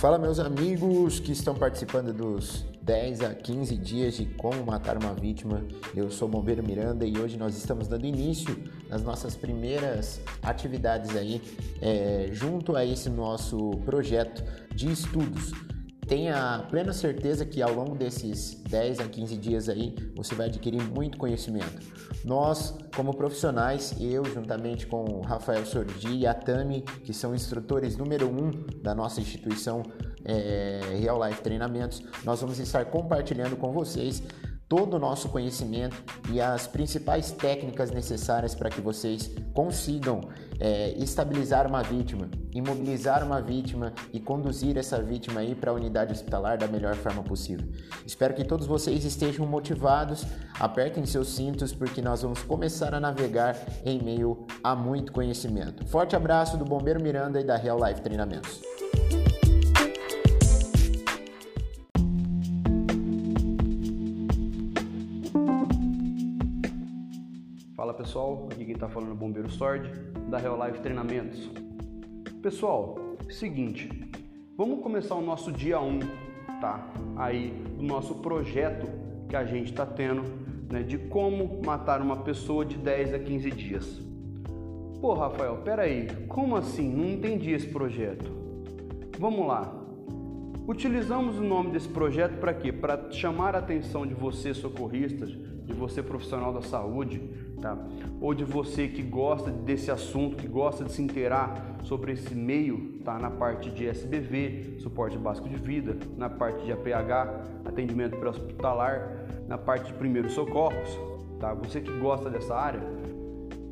Fala, meus amigos que estão participando dos 10 a 15 dias de como matar uma vítima. Eu sou o Bombeiro Miranda e hoje nós estamos dando início às nossas primeiras atividades aí, é, junto a esse nosso projeto de estudos tenha plena certeza que ao longo desses 10 a 15 dias aí você vai adquirir muito conhecimento. Nós, como profissionais, eu juntamente com o Rafael Sordi e a Tami, que são instrutores número um da nossa instituição é, Real Life Treinamentos, nós vamos estar compartilhando com vocês todo o nosso conhecimento e as principais técnicas necessárias para que vocês consigam é, estabilizar uma vítima, imobilizar uma vítima e conduzir essa vítima aí para a unidade hospitalar da melhor forma possível. Espero que todos vocês estejam motivados, apertem seus cintos porque nós vamos começar a navegar em meio a muito conhecimento. Forte abraço do Bombeiro Miranda e da Real Life Treinamentos. Pessoal, aqui quem está falando é o Bombeiro Sword, da Real Life Treinamentos. Pessoal, seguinte, vamos começar o nosso dia 1, tá? Aí, do nosso projeto que a gente está tendo, né, de como matar uma pessoa de 10 a 15 dias. Pô, Rafael, peraí, como assim? Não entendi esse projeto. Vamos lá. Utilizamos o nome desse projeto para quê? Para chamar a atenção de você, socorristas, de você, profissional da saúde, tá? ou de você que gosta desse assunto, que gosta de se inteirar sobre esse meio, tá? na parte de SBV, suporte básico de vida, na parte de APH, atendimento pré-hospitalar, na parte de primeiros socorros, tá? você que gosta dessa área,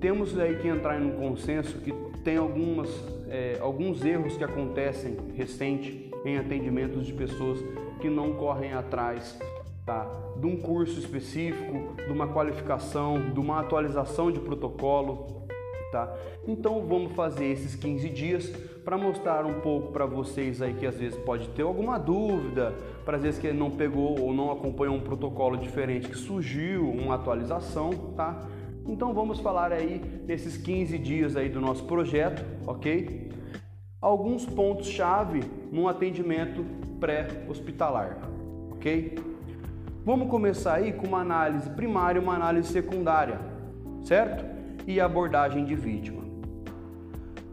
temos aí que entrar em um consenso que tem algumas, é, alguns erros que acontecem recente em atendimentos de pessoas que não correm atrás tá? de um curso específico, de uma qualificação, de uma atualização de protocolo. Tá? Então vamos fazer esses 15 dias para mostrar um pouco para vocês aí que às vezes pode ter alguma dúvida, para às vezes que não pegou ou não acompanhou um protocolo diferente que surgiu, uma atualização, tá? Então vamos falar aí nesses 15 dias aí do nosso projeto, ok? Alguns pontos chave num atendimento pré-hospitalar, ok? Vamos começar aí com uma análise primária e uma análise secundária, certo? E abordagem de vítima.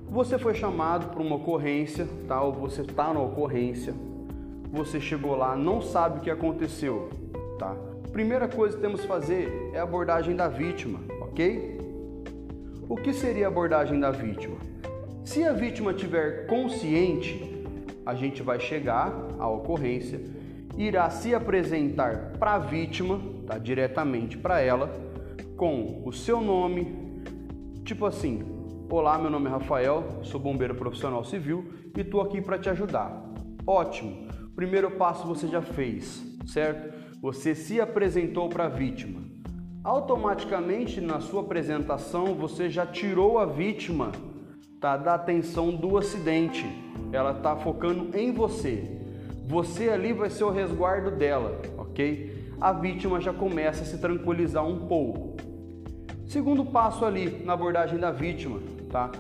Você foi chamado para uma ocorrência, tá? Ou você está na ocorrência, você chegou lá, não sabe o que aconteceu, tá? Primeira coisa que temos que fazer é a abordagem da vítima, ok? O que seria a abordagem da vítima? Se a vítima tiver consciente, a gente vai chegar à ocorrência irá se apresentar para a vítima, tá, diretamente para ela, com o seu nome, tipo assim: Olá, meu nome é Rafael, sou bombeiro profissional civil e estou aqui para te ajudar. Ótimo, primeiro passo você já fez, certo? Você se apresentou para a vítima. Automaticamente na sua apresentação você já tirou a vítima tá, da atenção do acidente. Ela está focando em você. Você ali vai ser o resguardo dela, ok? A vítima já começa a se tranquilizar um pouco. Segundo passo ali na abordagem da vítima, tá?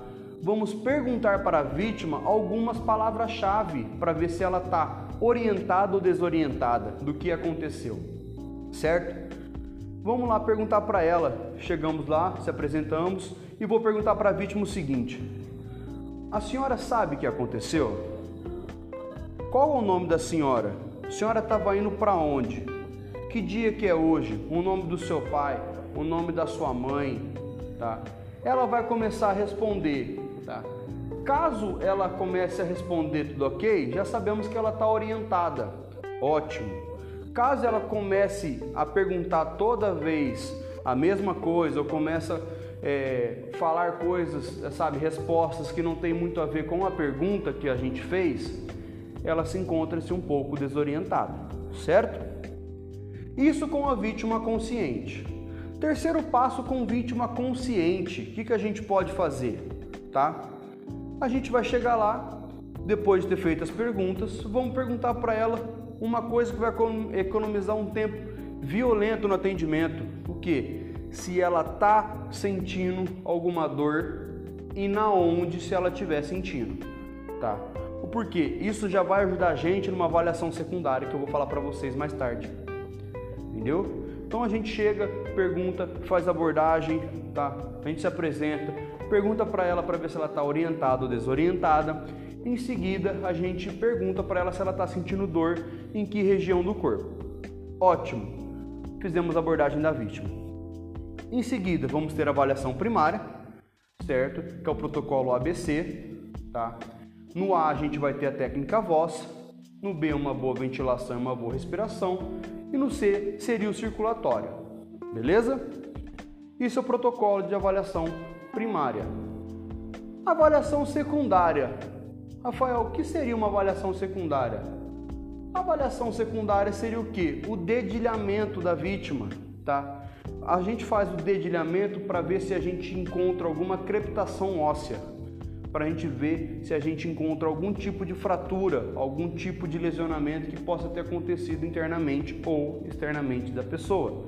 Vamos perguntar para a vítima algumas palavras-chave para ver se ela está orientada ou desorientada do que aconteceu, certo? Vamos lá perguntar para ela. Chegamos lá, se apresentamos e vou perguntar para a vítima o seguinte: A senhora sabe o que aconteceu? Qual é o nome da senhora? A senhora estava indo para onde? Que dia que é hoje? O nome do seu pai, o nome da sua mãe, tá? Ela vai começar a responder, tá? Caso ela comece a responder tudo ok, já sabemos que ela está orientada. Ótimo. Caso ela comece a perguntar toda vez a mesma coisa ou começa a é, falar coisas, sabe, respostas que não tem muito a ver com a pergunta que a gente fez, ela se encontra-se um pouco desorientada, certo? Isso com a vítima consciente. Terceiro passo com vítima consciente. O que, que a gente pode fazer? Tá? A gente vai chegar lá, depois de ter feito as perguntas, vamos perguntar para ela uma coisa que vai economizar um tempo violento no atendimento. O que? Se ela tá sentindo alguma dor e na onde se ela estiver sentindo, tá? O porquê? Isso já vai ajudar a gente numa avaliação secundária que eu vou falar para vocês mais tarde. Entendeu? Então a gente chega, pergunta, faz abordagem, tá? A gente se apresenta, pergunta para ela para ver se ela está orientada ou desorientada. Em seguida, a gente pergunta para ela se ela está sentindo dor em que região do corpo. Ótimo, fizemos a abordagem da vítima. Em seguida, vamos ter a avaliação primária, certo? Que é o protocolo ABC, tá? No A, a gente vai ter a técnica voz, no B, uma boa ventilação e uma boa respiração, e no C seria o circulatório, beleza? Isso é o protocolo de avaliação primária. Avaliação secundária. Rafael, o que seria uma avaliação secundária? A avaliação secundária seria o que? O dedilhamento da vítima, tá? A gente faz o dedilhamento para ver se a gente encontra alguma crepitação óssea, para a gente ver se a gente encontra algum tipo de fratura, algum tipo de lesionamento que possa ter acontecido internamente ou externamente da pessoa,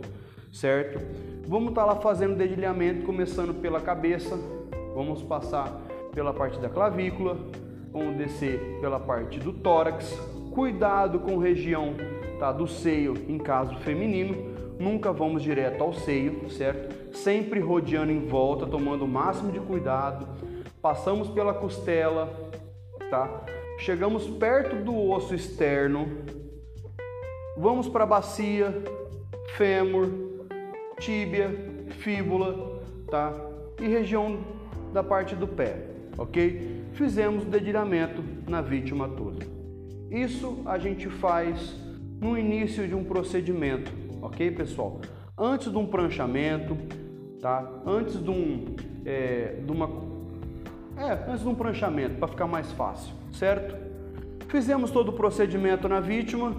certo? Vamos estar tá lá fazendo dedilhamento, começando pela cabeça, vamos passar pela parte da clavícula, vamos descer pela parte do tórax, cuidado com região tá, do seio em caso feminino, nunca vamos direto ao seio, certo? Sempre rodeando em volta, tomando o máximo de cuidado, passamos pela costela, tá? Chegamos perto do osso externo, vamos para a bacia, fêmur, tíbia, fíbula, tá? E região da parte do pé, ok? Fizemos o dedilhamento na vítima toda. Isso a gente faz no início de um procedimento, ok, pessoal? Antes de um pranchamento, tá? Antes de um, é, de uma, é, antes de um pranchamento para ficar mais fácil, certo? Fizemos todo o procedimento na vítima,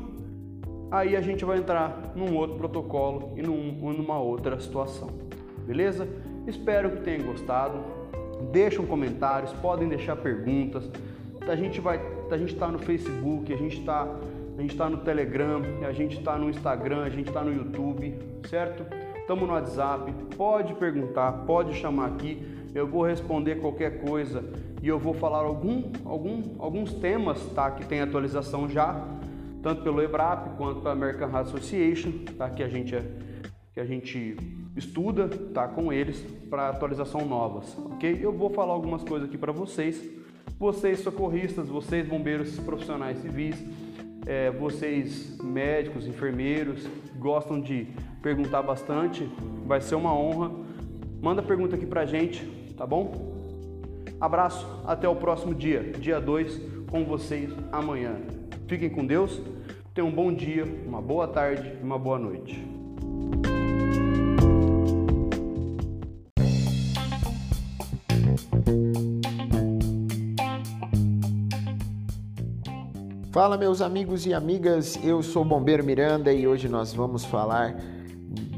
aí a gente vai entrar num outro protocolo e num, numa outra situação. Beleza? Espero que tenham gostado. Deixem comentários, podem deixar perguntas. A gente vai, a gente está no Facebook, a gente está, a gente está no Telegram, a gente está no Instagram, a gente está no YouTube, certo? Estamos no WhatsApp. Pode perguntar, pode chamar aqui. Eu vou responder qualquer coisa e eu vou falar algum, algum, alguns temas, tá? Que tem atualização já tanto pelo EBRAP quanto pela American Heart Association, tá? que, a gente, é, que a gente estuda tá? com eles para atualização novas, ok? Eu vou falar algumas coisas aqui para vocês. Vocês socorristas, vocês bombeiros profissionais civis, é, vocês médicos, enfermeiros, gostam de perguntar bastante, vai ser uma honra. Manda pergunta aqui pra gente, tá bom? Abraço, até o próximo dia, dia 2, com vocês amanhã. Fiquem com Deus, tenham um bom dia, uma boa tarde e uma boa noite. Fala meus amigos e amigas, eu sou o Bombeiro Miranda e hoje nós vamos falar,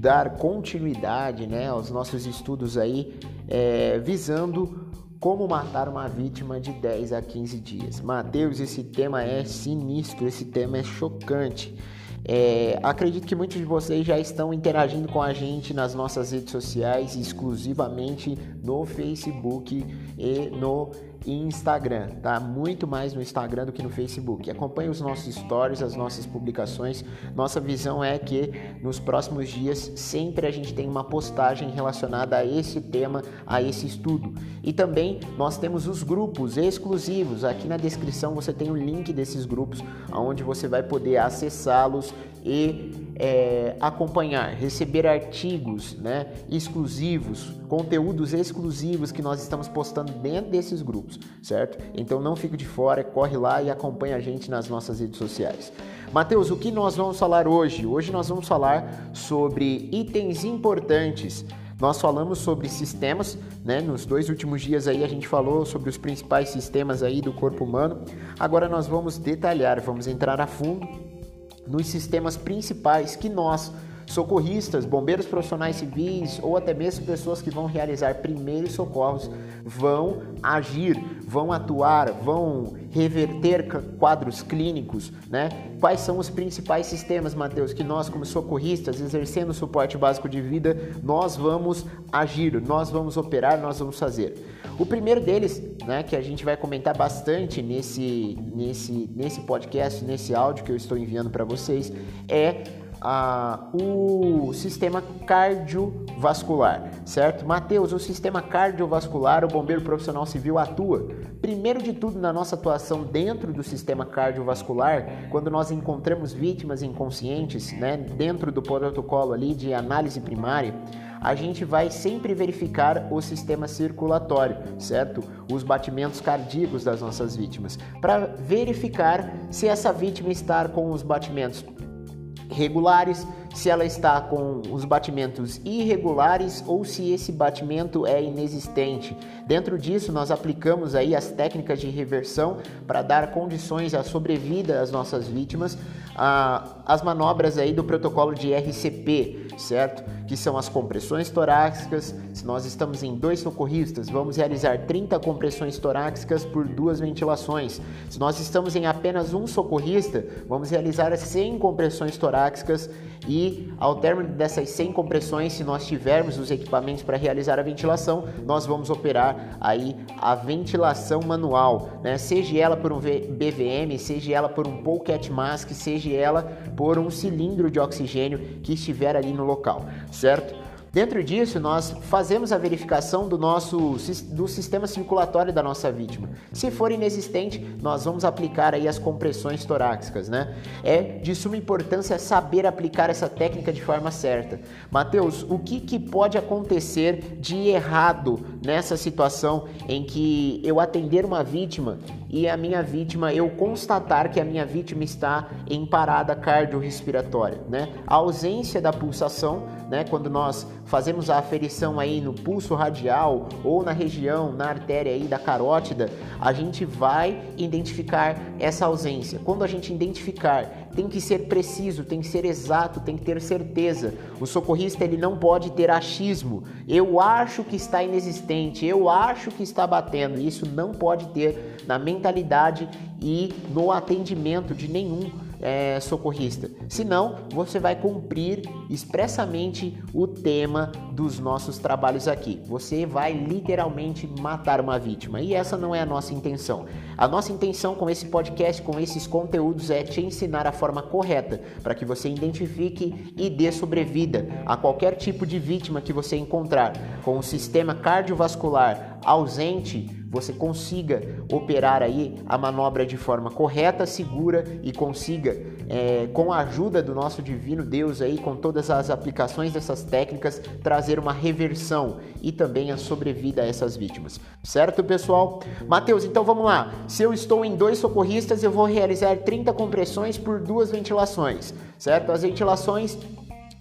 dar continuidade né, aos nossos estudos aí, é, visando como matar uma vítima de 10 a 15 dias. Mateus, esse tema é sinistro, esse tema é chocante. É, acredito que muitos de vocês já estão interagindo com a gente nas nossas redes sociais, exclusivamente no Facebook e no Instagram, tá? Muito mais no Instagram do que no Facebook. Acompanhe os nossos stories, as nossas publicações. Nossa visão é que nos próximos dias sempre a gente tem uma postagem relacionada a esse tema, a esse estudo. E também nós temos os grupos exclusivos. Aqui na descrição você tem o link desses grupos, onde você vai poder acessá-los e é, acompanhar, receber artigos né, exclusivos, conteúdos exclusivos que nós estamos postando dentro desses grupos, certo? Então não fique de fora, corre lá e acompanha a gente nas nossas redes sociais. Mateus, o que nós vamos falar hoje? Hoje nós vamos falar sobre itens importantes nós falamos sobre sistemas, né? Nos dois últimos dias aí a gente falou sobre os principais sistemas aí do corpo humano. Agora nós vamos detalhar, vamos entrar a fundo nos sistemas principais que nós, socorristas, bombeiros profissionais civis ou até mesmo pessoas que vão realizar primeiros socorros, vão agir, vão atuar, vão reverter quadros clínicos, né? Quais são os principais sistemas, Mateus, que nós como socorristas, exercendo o suporte básico de vida, nós vamos agir, nós vamos operar, nós vamos fazer. O primeiro deles, né, que a gente vai comentar bastante nesse, nesse, nesse podcast, nesse áudio que eu estou enviando para vocês, é ah, o sistema cardiovascular, certo? Mateus, o sistema cardiovascular, o bombeiro profissional civil atua. Primeiro de tudo, na nossa atuação dentro do sistema cardiovascular, quando nós encontramos vítimas inconscientes, né, dentro do protocolo ali de análise primária, a gente vai sempre verificar o sistema circulatório, certo? Os batimentos cardíacos das nossas vítimas, para verificar se essa vítima está com os batimentos regulares, se ela está com os batimentos irregulares ou se esse batimento é inexistente. Dentro disso, nós aplicamos aí as técnicas de reversão para dar condições à sobrevida às nossas vítimas, as manobras aí do protocolo de RCP, certo? Que são as compressões torácicas. Se nós estamos em dois socorristas, vamos realizar 30 compressões torácicas por duas ventilações. Se nós estamos em apenas um socorrista, vamos realizar 100 compressões torácicas e ao término dessas 100 compressões, se nós tivermos os equipamentos para realizar a ventilação, nós vamos operar aí a ventilação manual, né? Seja ela por um BVM, seja ela por um pocket mask, seja ela por um cilindro de oxigênio que estiver ali no local, certo? Dentro disso, nós fazemos a verificação do nosso do sistema circulatório da nossa vítima. Se for inexistente, nós vamos aplicar aí as compressões torácicas, né? É de suma importância saber aplicar essa técnica de forma certa. Mateus, o que, que pode acontecer de errado nessa situação em que eu atender uma vítima e a minha vítima, eu constatar que a minha vítima está em parada cardiorrespiratória, né? A ausência da pulsação, né? Quando nós fazemos a aferição aí no pulso radial ou na região, na artéria aí da carótida, a gente vai identificar essa ausência. Quando a gente identificar, tem que ser preciso, tem que ser exato, tem que ter certeza. O socorrista ele não pode ter achismo. Eu acho que está inexistente, eu acho que está batendo. Isso não pode ter na mentalidade e no atendimento de nenhum é, socorrista. Senão, você vai cumprir expressamente o tema dos nossos trabalhos aqui. Você vai literalmente matar uma vítima. E essa não é a nossa intenção. A nossa intenção com esse podcast, com esses conteúdos, é te ensinar a forma correta para que você identifique e dê sobrevida a qualquer tipo de vítima que você encontrar com o sistema cardiovascular ausente você consiga operar aí a manobra de forma correta, segura e consiga, é, com a ajuda do nosso divino Deus aí, com todas as aplicações dessas técnicas, trazer uma reversão e também a sobrevida a essas vítimas. Certo, pessoal? Mateus, então vamos lá. Se eu estou em dois socorristas, eu vou realizar 30 compressões por duas ventilações, certo? As ventilações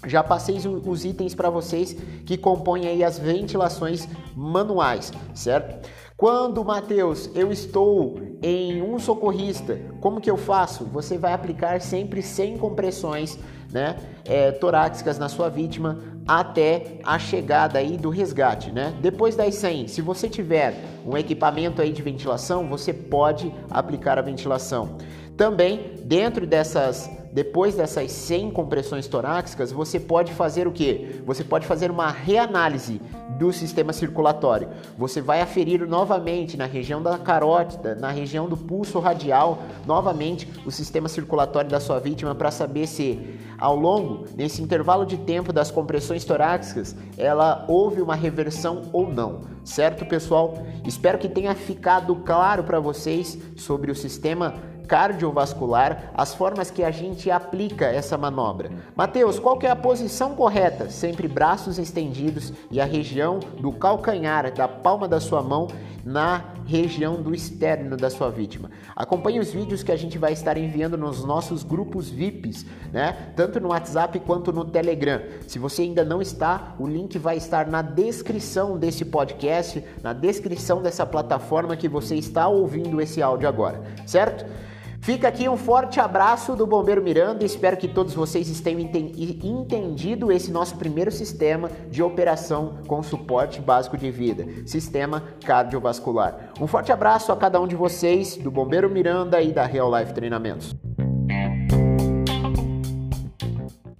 já passei os itens para vocês que compõem aí as ventilações manuais, certo? Quando, Mateus, eu estou em um socorrista, como que eu faço? Você vai aplicar sempre 100 compressões né, é, torácicas na sua vítima até a chegada aí do resgate, né? Depois das 100, se você tiver um equipamento aí de ventilação, você pode aplicar a ventilação. Também, dentro dessas depois dessas 100 compressões torácicas, você pode fazer o que? Você pode fazer uma reanálise do sistema circulatório. Você vai aferir novamente na região da carótida, na região do pulso radial, novamente o sistema circulatório da sua vítima para saber se ao longo desse intervalo de tempo das compressões torácicas, ela houve uma reversão ou não. Certo, pessoal? Espero que tenha ficado claro para vocês sobre o sistema cardiovascular, as formas que a gente aplica essa manobra. Mateus, qual que é a posição correta? Sempre braços estendidos e a região do calcanhar, da palma da sua mão na região do externo da sua vítima. Acompanhe os vídeos que a gente vai estar enviando nos nossos grupos VIPs, né? Tanto no WhatsApp quanto no Telegram. Se você ainda não está, o link vai estar na descrição desse podcast, na descrição dessa plataforma que você está ouvindo esse áudio agora, certo? Fica aqui um forte abraço do Bombeiro Miranda. Espero que todos vocês tenham entendido esse nosso primeiro sistema de operação com suporte básico de vida, sistema cardiovascular. Um forte abraço a cada um de vocês do Bombeiro Miranda e da Real Life Treinamentos.